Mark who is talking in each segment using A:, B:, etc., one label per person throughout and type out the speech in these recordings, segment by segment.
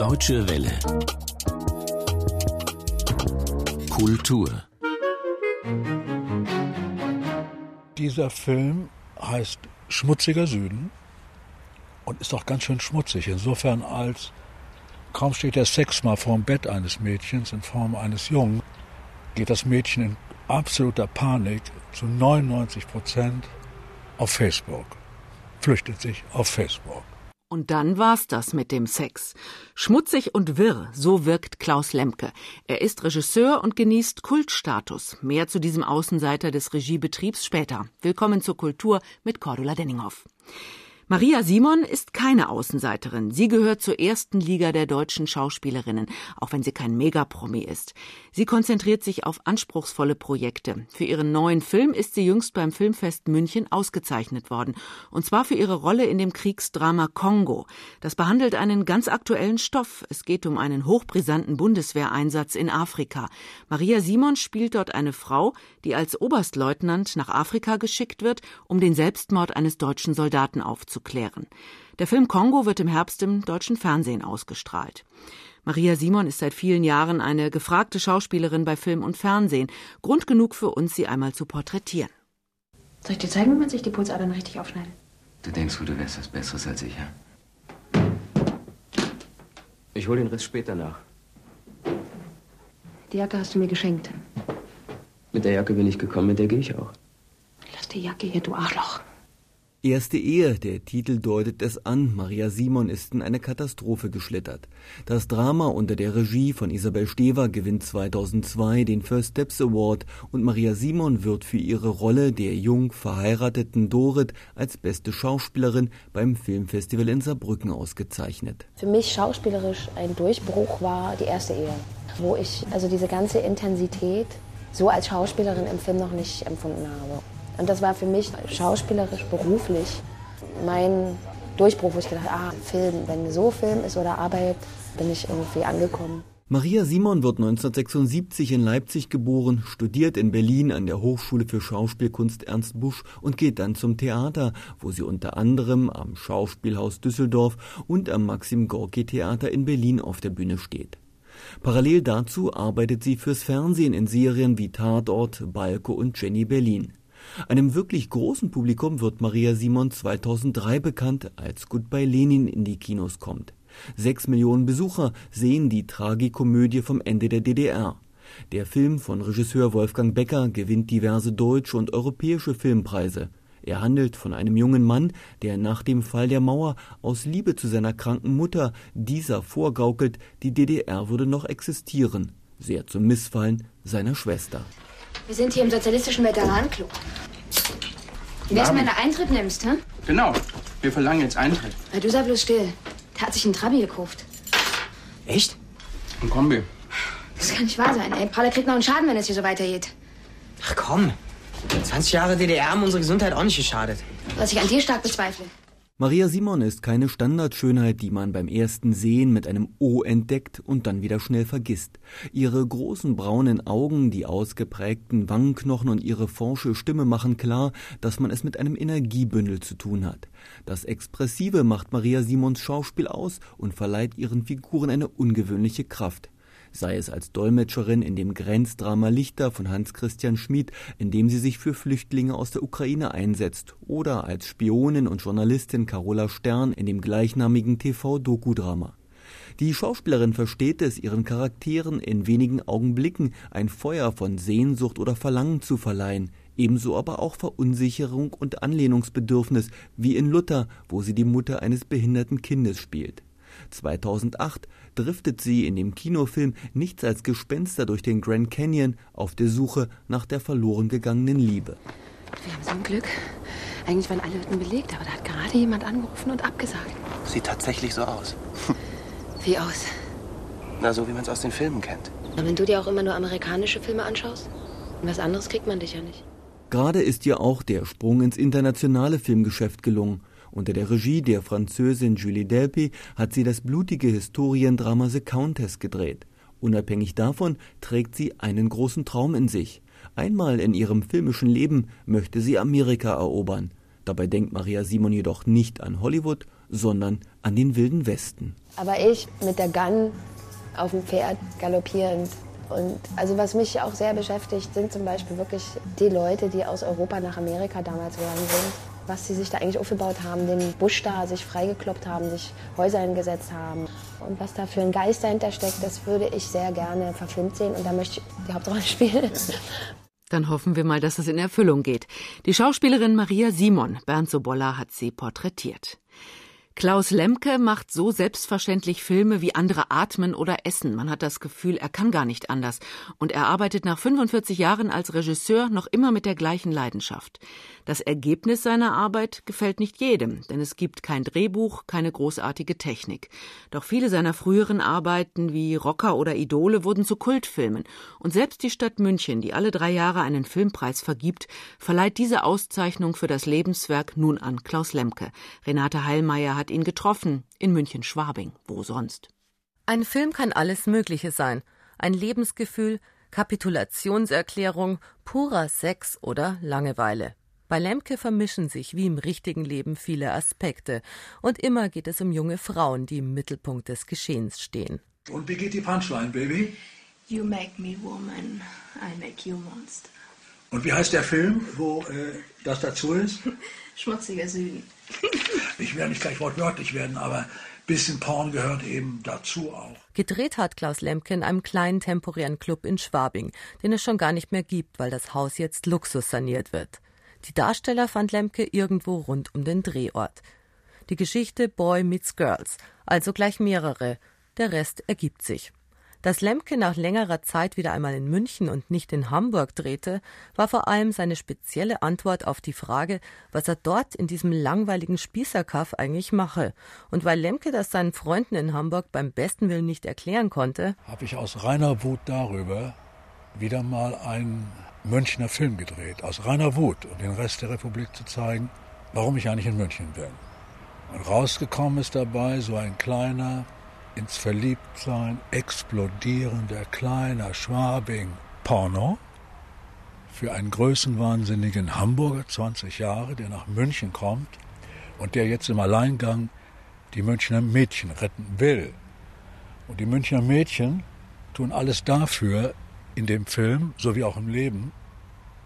A: Deutsche Welle. Kultur.
B: Dieser Film heißt Schmutziger Süden und ist auch ganz schön schmutzig. Insofern als kaum steht der Sex mal vorm Bett eines Mädchens in Form eines Jungen, geht das Mädchen in absoluter Panik zu 99 Prozent auf Facebook. Flüchtet sich auf Facebook.
C: Und dann war's das mit dem Sex. Schmutzig und wirr, so wirkt Klaus Lemke. Er ist Regisseur und genießt Kultstatus. Mehr zu diesem Außenseiter des Regiebetriebs später. Willkommen zur Kultur mit Cordula Denninghoff. Maria Simon ist keine Außenseiterin. Sie gehört zur ersten Liga der deutschen Schauspielerinnen, auch wenn sie kein Megapromi ist. Sie konzentriert sich auf anspruchsvolle Projekte. Für ihren neuen Film ist sie jüngst beim Filmfest München ausgezeichnet worden. Und zwar für ihre Rolle in dem Kriegsdrama Kongo. Das behandelt einen ganz aktuellen Stoff. Es geht um einen hochbrisanten Bundeswehreinsatz in Afrika. Maria Simon spielt dort eine Frau, die als Oberstleutnant nach Afrika geschickt wird, um den Selbstmord eines deutschen Soldaten aufzuklären. Der Film Kongo wird im Herbst im deutschen Fernsehen ausgestrahlt. Maria Simon ist seit vielen Jahren eine gefragte Schauspielerin bei Film und Fernsehen. Grund genug für uns, sie einmal zu porträtieren.
D: Soll ich dir zeigen, wie man sich die Pulsadern richtig aufschneidet?
E: Du denkst, du wärst was Besseres als ich, ja? Ich hol den Riss später nach.
D: Die Jacke hast du mir geschenkt.
E: Mit der Jacke bin ich gekommen, mit der gehe ich auch.
D: Lass die Jacke hier, du Arschloch.
F: Erste Ehe, der Titel deutet es an, Maria Simon ist in eine Katastrophe geschlittert. Das Drama unter der Regie von Isabel Stever gewinnt 2002 den First Steps Award und Maria Simon wird für ihre Rolle der jung verheirateten Dorit als beste Schauspielerin beim Filmfestival in Saarbrücken ausgezeichnet.
D: Für mich schauspielerisch ein Durchbruch war die erste Ehe, wo ich also diese ganze Intensität so als Schauspielerin im Film noch nicht empfunden habe. Und das war für mich schauspielerisch, beruflich mein Durchbruch, wo ich gedacht habe, ah, Film, wenn so Film ist oder Arbeit, bin ich irgendwie angekommen.
F: Maria Simon wird 1976 in Leipzig geboren, studiert in Berlin an der Hochschule für Schauspielkunst Ernst Busch und geht dann zum Theater, wo sie unter anderem am Schauspielhaus Düsseldorf und am Maxim Gorki Theater in Berlin auf der Bühne steht. Parallel dazu arbeitet sie fürs Fernsehen in Serien wie Tatort, Balko und Jenny Berlin. Einem wirklich großen Publikum wird Maria Simon 2003 bekannt, als Goodbye Lenin in die Kinos kommt. Sechs Millionen Besucher sehen die Tragikomödie vom Ende der DDR. Der Film von Regisseur Wolfgang Becker gewinnt diverse deutsche und europäische Filmpreise. Er handelt von einem jungen Mann, der nach dem Fall der Mauer aus Liebe zu seiner kranken Mutter dieser vorgaukelt, die DDR würde noch existieren, sehr zum Missfallen seiner Schwester.
D: Wir sind hier im sozialistischen Veteranenclub. Du wirst mir einen Eintritt nimmst, hä?
G: Genau. Wir verlangen jetzt Eintritt.
D: Na, du sei bloß still. Der hat sich einen Trabi gekauft.
G: Echt? Ein Kombi.
D: Das kann nicht wahr sein, ey. Pralle kriegt noch einen Schaden, wenn es hier so weitergeht.
H: Ach komm. 20 Jahre DDR haben unsere Gesundheit auch nicht geschadet.
D: Was ich an dir stark bezweifle.
F: Maria Simon ist keine Standardschönheit, die man beim ersten Sehen mit einem O entdeckt und dann wieder schnell vergisst. Ihre großen braunen Augen, die ausgeprägten Wangenknochen und ihre forsche Stimme machen klar, dass man es mit einem Energiebündel zu tun hat. Das Expressive macht Maria Simons Schauspiel aus und verleiht ihren Figuren eine ungewöhnliche Kraft sei es als Dolmetscherin in dem Grenzdrama Lichter von Hans Christian Schmid, in dem sie sich für Flüchtlinge aus der Ukraine einsetzt, oder als Spionin und Journalistin Carola Stern in dem gleichnamigen TV-Dokudrama. Die Schauspielerin versteht es, ihren Charakteren in wenigen Augenblicken ein Feuer von Sehnsucht oder Verlangen zu verleihen, ebenso aber auch Verunsicherung und Anlehnungsbedürfnis, wie in Luther, wo sie die Mutter eines behinderten Kindes spielt. 2008 driftet sie in dem Kinofilm Nichts als Gespenster durch den Grand Canyon auf der Suche nach der verloren gegangenen Liebe.
D: Wir haben so ein Glück. Eigentlich waren alle Hütten belegt, aber da hat gerade jemand angerufen und abgesagt.
G: Sieht tatsächlich so aus.
D: Wie aus?
G: Na, so wie man es aus den Filmen kennt.
D: Na, wenn du dir auch immer nur amerikanische Filme anschaust? Was anderes kriegt man dich ja nicht.
F: Gerade ist ihr auch der Sprung ins internationale Filmgeschäft gelungen. Unter der Regie der Französin Julie Delpy hat sie das blutige Historiendrama The Countess gedreht. Unabhängig davon trägt sie einen großen Traum in sich. Einmal in ihrem filmischen Leben möchte sie Amerika erobern. Dabei denkt Maria Simon jedoch nicht an Hollywood, sondern an den wilden Westen.
D: Aber ich mit der Gun auf dem Pferd galoppierend. Und also was mich auch sehr beschäftigt, sind zum Beispiel wirklich die Leute, die aus Europa nach Amerika damals gegangen sind. Was sie sich da eigentlich aufgebaut haben, den Busch da sich freigekloppt haben, sich Häuser hingesetzt haben. Und was da für ein Geist dahinter steckt, das würde ich sehr gerne verfilmt sehen. Und da möchte ich die Hauptrolle spielen.
C: Dann hoffen wir mal, dass es in Erfüllung geht. Die Schauspielerin Maria Simon, Bernd Sobolla, hat sie porträtiert. Klaus Lemke macht so selbstverständlich Filme wie andere atmen oder essen. Man hat das Gefühl, er kann gar nicht anders. Und er arbeitet nach 45 Jahren als Regisseur noch immer mit der gleichen Leidenschaft. Das Ergebnis seiner Arbeit gefällt nicht jedem, denn es gibt kein Drehbuch, keine großartige Technik. Doch viele seiner früheren Arbeiten wie Rocker oder Idole wurden zu Kultfilmen. Und selbst die Stadt München, die alle drei Jahre einen Filmpreis vergibt, verleiht diese Auszeichnung für das Lebenswerk nun an Klaus Lemke. Renate Heilmeier hat ihn getroffen, in München-Schwabing. Wo sonst?
I: Ein Film kann alles Mögliche sein. Ein Lebensgefühl, Kapitulationserklärung, purer Sex oder Langeweile. Bei Lemke vermischen sich wie im richtigen Leben viele Aspekte. Und immer geht es um junge Frauen, die im Mittelpunkt des Geschehens stehen.
B: Und wie geht die Punchline, Baby?
J: You make me woman, I make you monster.
B: Und wie heißt der Film, wo äh, das dazu ist?
J: Schmutziger Süden.
B: ich werde nicht gleich wortwörtlich werden, aber bisschen Porn gehört eben dazu auch.
I: Gedreht hat Klaus Lemke in einem kleinen temporären Club in Schwabing, den es schon gar nicht mehr gibt, weil das Haus jetzt Luxus saniert wird. Die Darsteller fand Lemke irgendwo rund um den Drehort. Die Geschichte Boy meets Girls, also gleich mehrere. Der Rest ergibt sich. Dass Lemke nach längerer Zeit wieder einmal in München und nicht in Hamburg drehte, war vor allem seine spezielle Antwort auf die Frage, was er dort in diesem langweiligen Spießerkaff eigentlich mache. Und weil Lemke das seinen Freunden in Hamburg beim besten Willen nicht erklären konnte,
B: habe ich aus reiner Wut darüber wieder mal einen Münchner Film gedreht, aus reiner Wut, um den Rest der Republik zu zeigen, warum ich eigentlich in München bin. Und rausgekommen ist dabei so ein kleiner, ins Verliebtsein explodierender kleiner Schwabing Porno für einen größenwahnsinnigen Hamburger, 20 Jahre, der nach München kommt und der jetzt im Alleingang die Münchner Mädchen retten will. Und die Münchner Mädchen tun alles dafür in dem Film, so wie auch im Leben,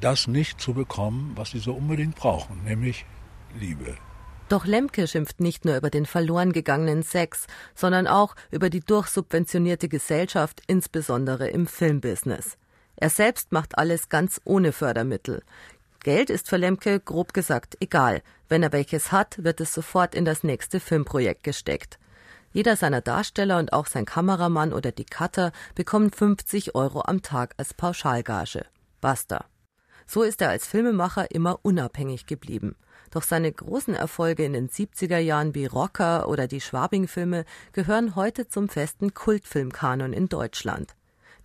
B: das nicht zu bekommen, was sie so unbedingt brauchen, nämlich Liebe.
I: Doch Lemke schimpft nicht nur über den verloren gegangenen Sex, sondern auch über die durchsubventionierte Gesellschaft, insbesondere im Filmbusiness. Er selbst macht alles ganz ohne Fördermittel. Geld ist für Lemke grob gesagt egal. Wenn er welches hat, wird es sofort in das nächste Filmprojekt gesteckt. Jeder seiner Darsteller und auch sein Kameramann oder die Cutter bekommen 50 Euro am Tag als Pauschalgage. Basta. So ist er als Filmemacher immer unabhängig geblieben. Doch seine großen Erfolge in den 70er Jahren wie Rocker oder die Schwabing-Filme gehören heute zum festen Kultfilmkanon in Deutschland.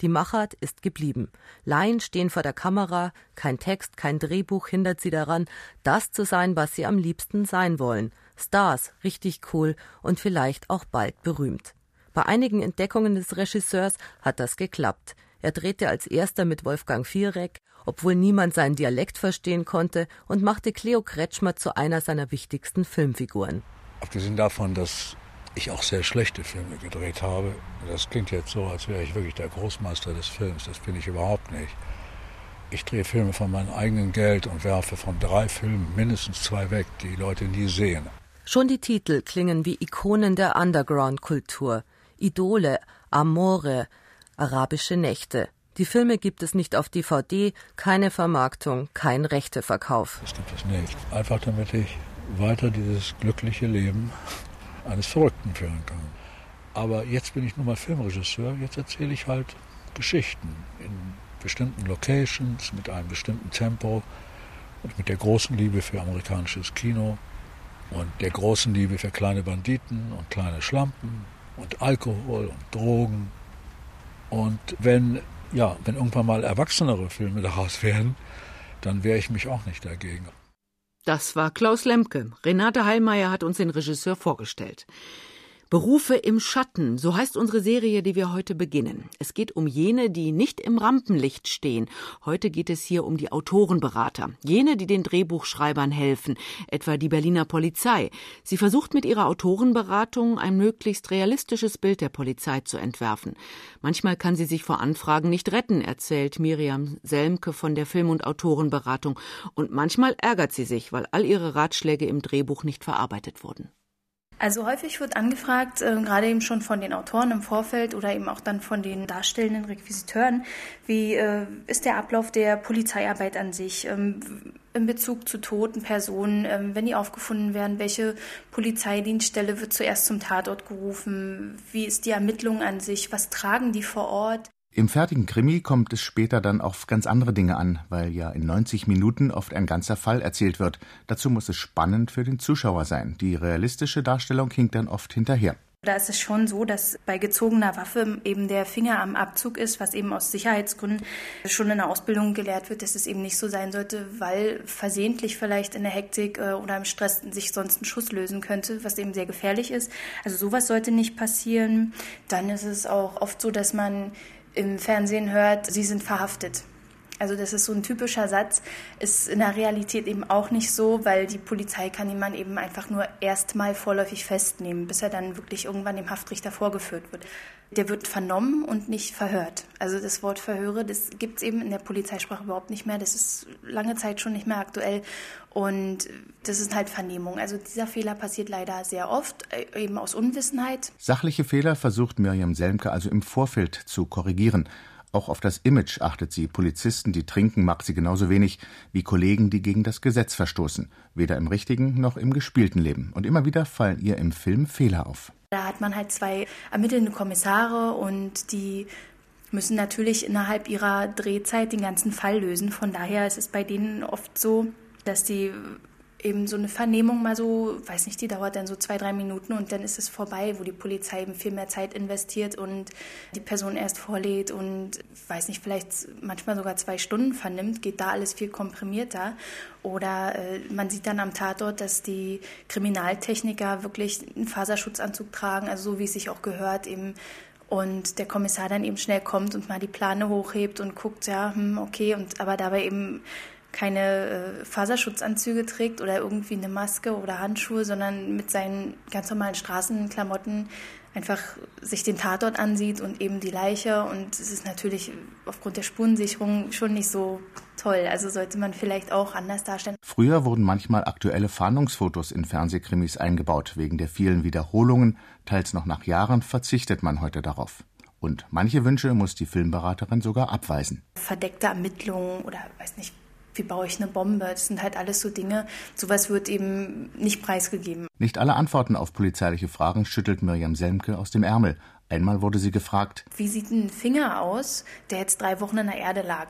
I: Die Machart ist geblieben. Laien stehen vor der Kamera, kein Text, kein Drehbuch hindert sie daran, das zu sein, was sie am liebsten sein wollen. Stars, richtig cool und vielleicht auch bald berühmt. Bei einigen Entdeckungen des Regisseurs hat das geklappt. Er drehte als erster mit Wolfgang Viereck obwohl niemand seinen Dialekt verstehen konnte, und machte Cleo Kretschmer zu einer seiner wichtigsten Filmfiguren.
B: Abgesehen davon, dass ich auch sehr schlechte Filme gedreht habe, das klingt jetzt so, als wäre ich wirklich der Großmeister des Films, das bin ich überhaupt nicht. Ich drehe Filme von meinem eigenen Geld und werfe von drei Filmen mindestens zwei weg, die, die Leute nie sehen.
I: Schon die Titel klingen wie Ikonen der Underground-Kultur. Idole, Amore, arabische Nächte. Die Filme gibt es nicht auf DVD, keine Vermarktung, kein Rechteverkauf.
B: Das gibt es nicht. Einfach damit ich weiter dieses glückliche Leben eines Verrückten führen kann. Aber jetzt bin ich nun mal Filmregisseur, jetzt erzähle ich halt Geschichten in bestimmten Locations, mit einem bestimmten Tempo und mit der großen Liebe für amerikanisches Kino und der großen Liebe für kleine Banditen und kleine Schlampen und Alkohol und Drogen. Und wenn ja, wenn irgendwann mal erwachsenere Filme daraus werden, dann wehre ich mich auch nicht dagegen.
C: Das war Klaus Lemke. Renate Heilmeier hat uns den Regisseur vorgestellt. Berufe im Schatten, so heißt unsere Serie, die wir heute beginnen. Es geht um jene, die nicht im Rampenlicht stehen. Heute geht es hier um die Autorenberater, jene, die den Drehbuchschreibern helfen, etwa die Berliner Polizei. Sie versucht mit ihrer Autorenberatung ein möglichst realistisches Bild der Polizei zu entwerfen. Manchmal kann sie sich vor Anfragen nicht retten, erzählt Miriam Selmke von der Film- und Autorenberatung. Und manchmal ärgert sie sich, weil all ihre Ratschläge im Drehbuch nicht verarbeitet wurden.
J: Also häufig wird angefragt, äh, gerade eben schon von den Autoren im Vorfeld oder eben auch dann von den darstellenden Requisiteuren, wie äh, ist der Ablauf der Polizeiarbeit an sich ähm, in Bezug zu toten Personen, ähm, wenn die aufgefunden werden, welche Polizeidienststelle wird zuerst zum Tatort gerufen, wie ist die Ermittlung an sich, was tragen die vor Ort.
K: Im fertigen Krimi kommt es später dann auf ganz andere Dinge an, weil ja in 90 Minuten oft ein ganzer Fall erzählt wird. Dazu muss es spannend für den Zuschauer sein. Die realistische Darstellung hinkt dann oft hinterher.
J: Da ist es schon so, dass bei gezogener Waffe eben der Finger am Abzug ist, was eben aus Sicherheitsgründen schon in der Ausbildung gelehrt wird, dass es eben nicht so sein sollte, weil versehentlich vielleicht in der Hektik äh, oder im Stress sich sonst ein Schuss lösen könnte, was eben sehr gefährlich ist. Also sowas sollte nicht passieren. Dann ist es auch oft so, dass man im Fernsehen hört, sie sind verhaftet. Also das ist so ein typischer Satz, ist in der Realität eben auch nicht so, weil die Polizei kann jemanden eben einfach nur erstmal vorläufig festnehmen, bis er dann wirklich irgendwann dem Haftrichter vorgeführt wird. Der wird vernommen und nicht verhört. Also das Wort Verhöre, das gibt es eben in der Polizeisprache überhaupt nicht mehr. Das ist lange Zeit schon nicht mehr aktuell und das ist halt Vernehmung. Also dieser Fehler passiert leider sehr oft, äh, eben aus Unwissenheit.
K: Sachliche Fehler versucht Miriam Selmke also im Vorfeld zu korrigieren. Auch auf das Image achtet sie. Polizisten, die trinken, mag sie genauso wenig wie Kollegen, die gegen das Gesetz verstoßen. Weder im richtigen noch im gespielten Leben. Und immer wieder fallen ihr im Film Fehler auf.
J: Da hat man halt zwei ermittelnde Kommissare und die müssen natürlich innerhalb ihrer Drehzeit den ganzen Fall lösen. Von daher ist es bei denen oft so, dass die eben so eine Vernehmung mal so, weiß nicht, die dauert dann so zwei, drei Minuten und dann ist es vorbei, wo die Polizei eben viel mehr Zeit investiert und die Person erst vorlädt und, weiß nicht, vielleicht manchmal sogar zwei Stunden vernimmt, geht da alles viel komprimierter. Oder äh, man sieht dann am Tatort, dass die Kriminaltechniker wirklich einen Faserschutzanzug tragen, also so wie es sich auch gehört, eben und der Kommissar dann eben schnell kommt und mal die Plane hochhebt und guckt, ja, hm, okay, und aber dabei eben keine äh, Faserschutzanzüge trägt oder irgendwie eine Maske oder Handschuhe, sondern mit seinen ganz normalen Straßenklamotten einfach sich den Tatort ansieht und eben die Leiche. Und es ist natürlich aufgrund der Spurensicherung schon nicht so toll. Also sollte man vielleicht auch anders darstellen.
K: Früher wurden manchmal aktuelle Fahndungsfotos in Fernsehkrimis eingebaut. Wegen der vielen Wiederholungen, teils noch nach Jahren, verzichtet man heute darauf. Und manche Wünsche muss die Filmberaterin sogar abweisen.
J: Verdeckte Ermittlungen oder weiß nicht, wie baue ich eine Bombe? Das sind halt alles so Dinge. Sowas wird eben nicht preisgegeben.
K: Nicht alle Antworten auf polizeiliche Fragen schüttelt Miriam Selmke aus dem Ärmel. Einmal wurde sie gefragt:
J: Wie sieht ein Finger aus, der jetzt drei Wochen in der Erde lag?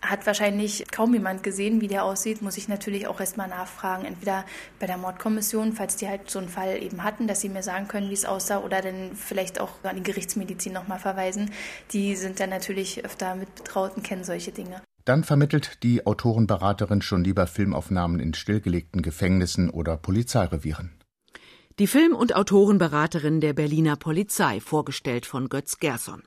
J: Hat wahrscheinlich kaum jemand gesehen, wie der aussieht, muss ich natürlich auch erstmal nachfragen. Entweder bei der Mordkommission, falls die halt so einen Fall eben hatten, dass sie mir sagen können, wie es aussah, oder dann vielleicht auch an die Gerichtsmedizin nochmal verweisen. Die sind dann natürlich öfter mit Betrauten, kennen solche Dinge.
K: Dann vermittelt die Autorenberaterin schon lieber Filmaufnahmen in stillgelegten Gefängnissen oder Polizeirevieren.
C: Die Film- und Autorenberaterin der Berliner Polizei, vorgestellt von Götz Gerson.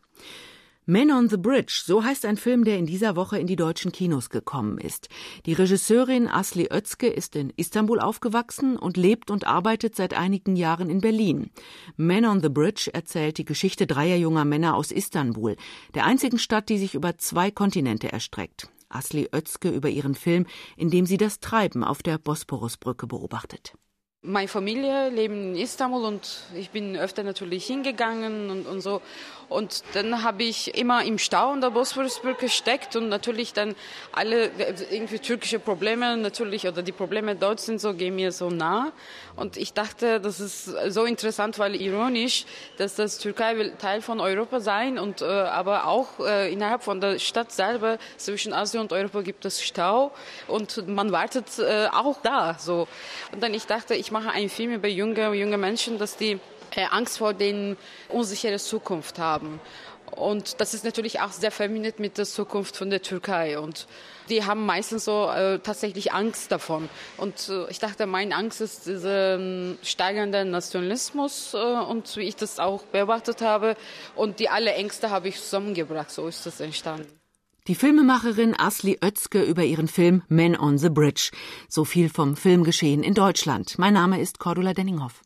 C: Men on the Bridge, so heißt ein Film, der in dieser Woche in die deutschen Kinos gekommen ist. Die Regisseurin Asli Özke ist in Istanbul aufgewachsen und lebt und arbeitet seit einigen Jahren in Berlin. Men on the Bridge erzählt die Geschichte dreier junger Männer aus Istanbul, der einzigen Stadt, die sich über zwei Kontinente erstreckt. Asli Özke über ihren Film, in dem sie das Treiben auf der Bosporusbrücke beobachtet.
L: Meine Familie lebt in Istanbul und ich bin öfter natürlich hingegangen und, und so. Und dann habe ich immer im Stau an der Bosporusbrücke gesteckt und natürlich dann alle irgendwie türkische Probleme natürlich oder die Probleme dort sind so gehen mir so nah. Und ich dachte, das ist so interessant, weil ironisch, dass das Türkei will Teil von Europa sein und äh, aber auch äh, innerhalb von der Stadt selber zwischen Asien und Europa gibt es Stau und man wartet äh, auch da so. Und dann ich dachte, ich mache einen Film über junge junge Menschen, dass die äh, Angst vor den unsicheren Zukunft haben. Und das ist natürlich auch sehr vermindert mit der Zukunft von der Türkei. Und die haben meistens so äh, tatsächlich Angst davon. Und äh, ich dachte, meine Angst ist dieser ähm, steigende Nationalismus äh, und wie ich das auch beobachtet habe. Und die alle Ängste habe ich zusammengebracht. So ist das entstanden.
C: Die Filmemacherin Asli Özke über ihren Film Men on the Bridge. So viel vom Filmgeschehen in Deutschland. Mein Name ist Cordula Denninghoff.